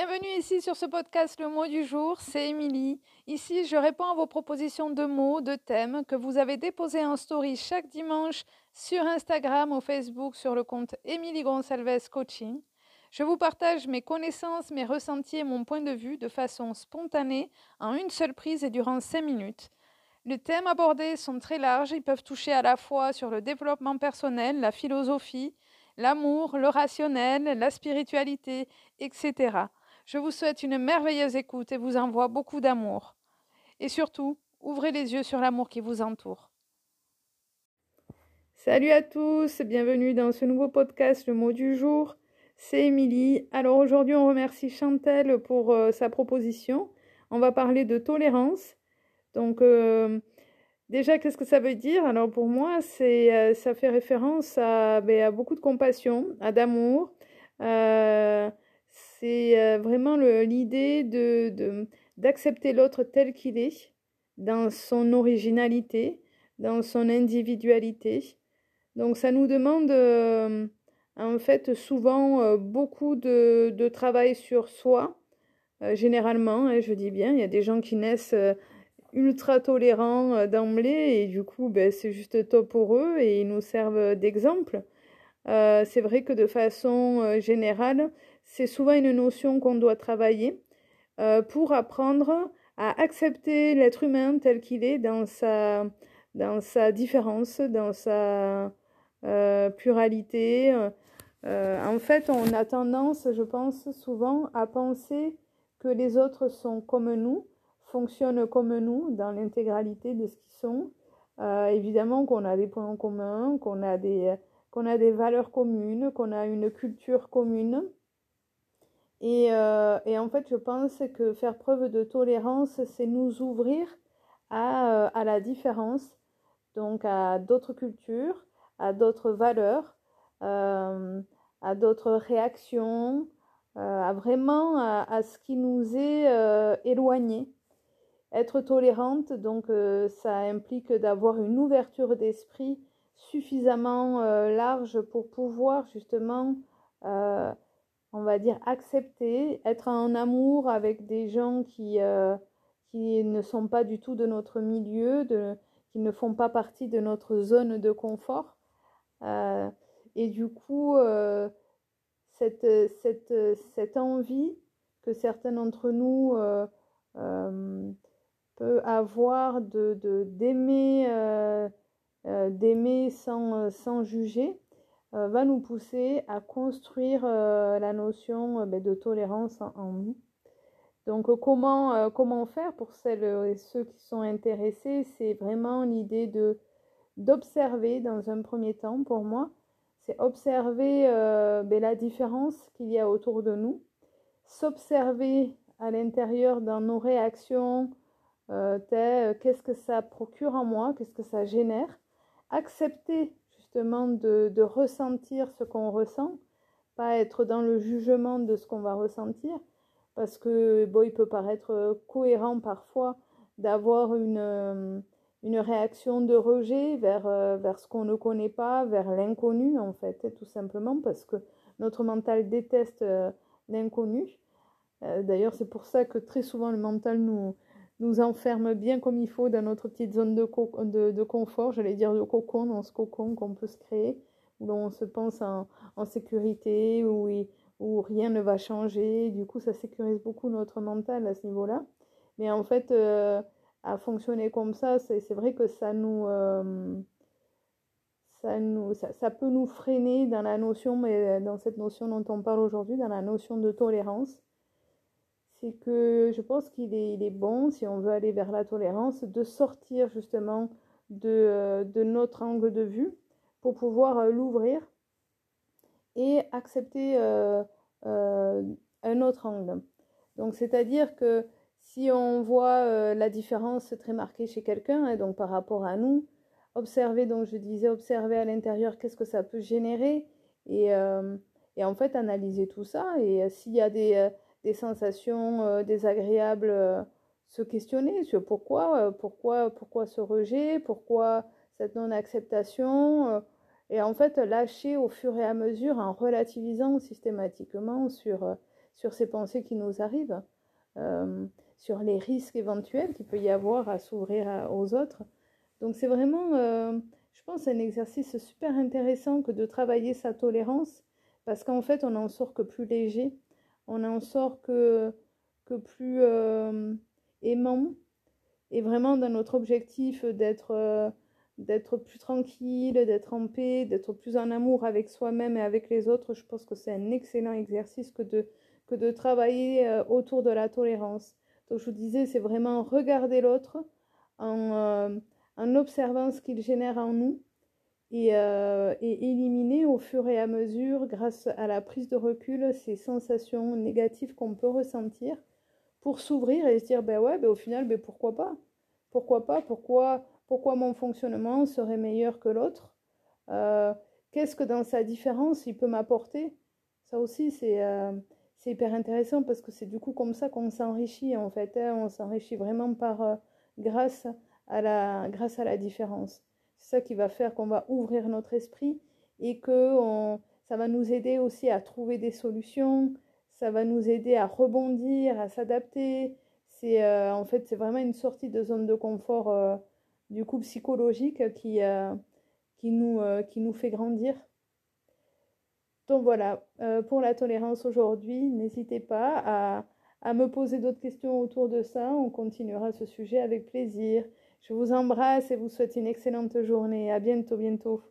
Bienvenue ici sur ce podcast Le mot du jour, c'est Émilie. Ici, je réponds à vos propositions de mots, de thèmes que vous avez déposés en story chaque dimanche sur Instagram ou Facebook sur le compte Émilie Gonsalves Coaching. Je vous partage mes connaissances, mes ressentis et mon point de vue de façon spontanée, en une seule prise et durant 5 minutes. Les thèmes abordés sont très larges, ils peuvent toucher à la fois sur le développement personnel, la philosophie, l'amour, le rationnel, la spiritualité, etc. Je vous souhaite une merveilleuse écoute et vous envoie beaucoup d'amour. Et surtout, ouvrez les yeux sur l'amour qui vous entoure. Salut à tous, bienvenue dans ce nouveau podcast Le mot du jour. C'est Émilie. Alors aujourd'hui, on remercie Chantel pour euh, sa proposition. On va parler de tolérance. Donc, euh, Déjà, qu'est-ce que ça veut dire? Alors pour moi, c'est, euh, ça fait référence ben, à, beaucoup de compassion, à d'amour. Euh, c'est euh, vraiment l'idée de, d'accepter l'autre tel qu'il est, dans son originalité, dans son individualité. Donc ça nous demande en fait souvent beaucoup de, de, travail sur soi, généralement, hein, je dis bien, il y a des gens qui naissent ultra tolérants euh, d'emblée et du coup ben, c'est juste top pour eux et ils nous servent d'exemple. Euh, c'est vrai que de façon euh, générale, c'est souvent une notion qu'on doit travailler pour apprendre à accepter l'être humain tel qu'il est dans sa, dans sa différence, dans sa pluralité. en fait, on a tendance, je pense, souvent à penser que les autres sont comme nous, fonctionnent comme nous dans l'intégralité de ce qu'ils sont. Euh, évidemment qu'on a des points communs, qu'on a des, qu'on a des valeurs communes, qu'on a une culture commune. Et, euh, et, en fait, je pense que faire preuve de tolérance, c'est nous ouvrir à, euh, la différence, donc à d'autres cultures, à d'autres valeurs, euh, à d'autres réactions, à vraiment à, à, ce qui nous est éloigné. Être tolérante, donc ça implique d'avoir une ouverture d'esprit suffisamment large pour pouvoir justement, on va dire, accepter, être en amour avec des gens qui, euh, qui ne sont pas du tout de notre milieu, de, qui ne font pas partie de notre zone de confort. Euh, et du coup, euh, cette, cette, cette envie que certains d'entre nous peut avoir de d'aimer sans, sans juger euh, va nous pousser à construire euh, la notion ben, de tolérance en, nous. Donc comment, comment faire pour celles et ceux qui sont intéressés? C'est vraiment l'idée de d'observer dans un premier temps pour moi, c'est observer ben, la différence qu'il y a autour de nous, s'observer à l'intérieur dans nos réactions, euh, euh, qu'est-ce que ça procure en moi, qu'est-ce que ça génère, accepter justement de, de ressentir ce qu'on ressent, pas être dans le jugement de ce qu'on va ressentir, parce que bon, il peut paraître cohérent parfois d'avoir une, euh, une réaction de rejet vers, euh, vers ce qu'on ne connaît pas, vers l'inconnu en fait, tout simplement parce que notre mental déteste euh, l'inconnu. Euh, d'ailleurs, c'est pour ça que très souvent le mental nous, nous enferme bien comme il faut dans notre petite zone de, de, confort, j'allais dire de cocon, dans ce cocon qu'on peut se créer, où on se pense en, sécurité, où, où rien ne va changer. Du coup, ça sécurise beaucoup notre mental à ce niveau-là. Mais en fait, euh, à fonctionner comme ça, c'est vrai que ça nous, euh, ça, nous ça, ça, peut nous freiner dans la notion, mais dans cette notion dont on parle aujourd'hui, dans la notion de tolérance c'est que je pense qu'il est, il est bon, si on veut aller vers la tolérance, de sortir justement de, euh, de notre angle de vue pour pouvoir euh, l'ouvrir et accepter euh, un autre angle. Donc, c'est-à-dire que si on voit la différence très marquée chez quelqu'un, hein, donc par rapport à nous, observer, donc je disais, observer à l'intérieur qu'est-ce que ça peut générer et, et en fait analyser tout ça. Et s'il y a des des sensations euh, désagréables, euh, se questionner sur pourquoi, euh, pourquoi, pourquoi ce rejet, pourquoi cette non-acceptation, et en fait lâcher au fur et à mesure en relativisant systématiquement sur, sur ces pensées qui nous arrivent, sur les risques éventuels qu'il peut y avoir à s'ouvrir aux autres. Donc c'est vraiment, je pense, un exercice super intéressant que de travailler sa tolérance, parce qu'en fait, on n'en sort que plus léger, on n'en sort que, que plus euh, aimant, et vraiment dans notre objectif d'être d'être plus tranquille, d'être en paix, d'être plus en amour avec soi-même et avec les autres, je pense que c'est un excellent exercice que de, que de travailler euh, autour de la tolérance. Donc je vous disais, c'est vraiment regarder l'autre en, euh, en, observant ce qu'il génère en nous et, euh, et, éliminer au fur et à mesure, grâce à la prise de recul, ces sensations négatives qu'on peut ressentir pour s'ouvrir et se dire, ben ouais, ben au final, ben pourquoi pas? Pourquoi pas? Pourquoi pourquoi mon fonctionnement serait meilleur que l'autre? Euh, Qu'est-ce que dans sa différence il peut m'apporter? Ça aussi, euh, c'est hyper intéressant parce que c'est du coup comme ça qu'on s'enrichit en fait. Hein. on s'enrichit vraiment par euh, grâce, à la, grâce à la différence. C'est ça qui va faire qu'on va ouvrir notre esprit et que ça va nous aider aussi à trouver des solutions, ça va nous aider à rebondir, à s'adapter. C'est en fait c'est vraiment une sortie de zone de confort du coup psychologique qui, euh, qui, nous, euh, qui nous fait grandir. Donc voilà, euh, pour la tolérance aujourd'hui, n'hésitez pas à, à me poser d'autres questions autour de ça. On continuera ce sujet avec plaisir. Je vous embrasse et vous souhaite une excellente journée. À bientôt, bientôt.